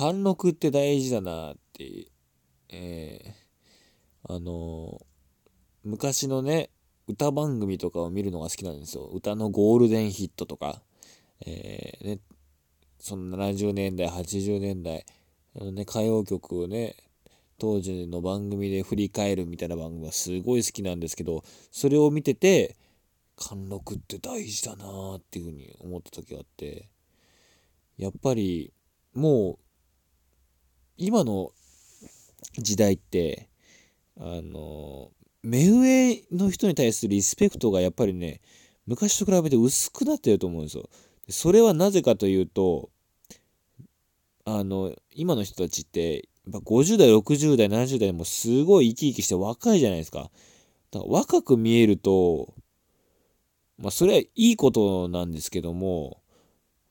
貫禄って大事だなって、えーあの昔のね歌番組とかを見るのが好きなんですよ。歌のゴールデンヒットとか、えーね、その70年代80年代あの、ね、歌謡曲をね当時の番組で振り返るみたいな番組がすごい好きなんですけどそれを見てて貫禄って大事だなっていうふうに思った時があってやっぱりもう今の時代ってあの目上の人に対するリスペクトがやっぱりね昔と比べて薄くなってると思うんですよ。それはなぜかというとあの今の人たちってやっぱ50代60代70代もすごい生き生きして若いじゃないですか。だから若く見えるとまあそれはいいことなんですけども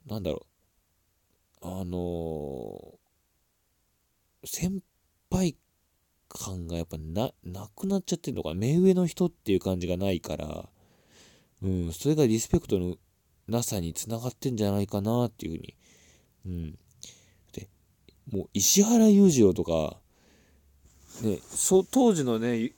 なんだろうあの先輩感がやっぱななくなっちゃってるのかな。目上の人っていう感じがないから、うん、それがリスペクトのなさにつながってんじゃないかなっていうふうに、うん、でもう石原裕次郎とか、ね、そ当時のね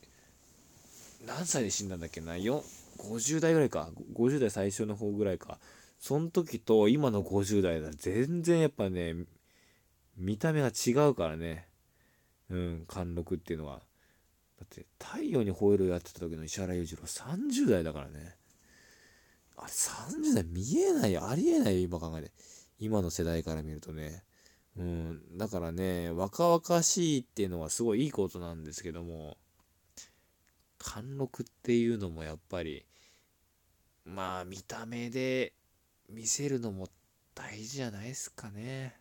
何歳で死んだんだっけな？よ50代ぐらいか。50代最初の方ぐらいか。その時と今の50代だ全然やっぱね見た目が違うからね。うん貫禄っていうのは。だって「太陽に吠える」やってた時の石原裕次郎30代だからね。あれ30代見えないありえないよ今考えて。今の世代から見るとね。うんだからね若々しいっていうのはすごいいいことなんですけども貫禄っていうのもやっぱりまあ見た目で見せるのも大事じゃないですかね。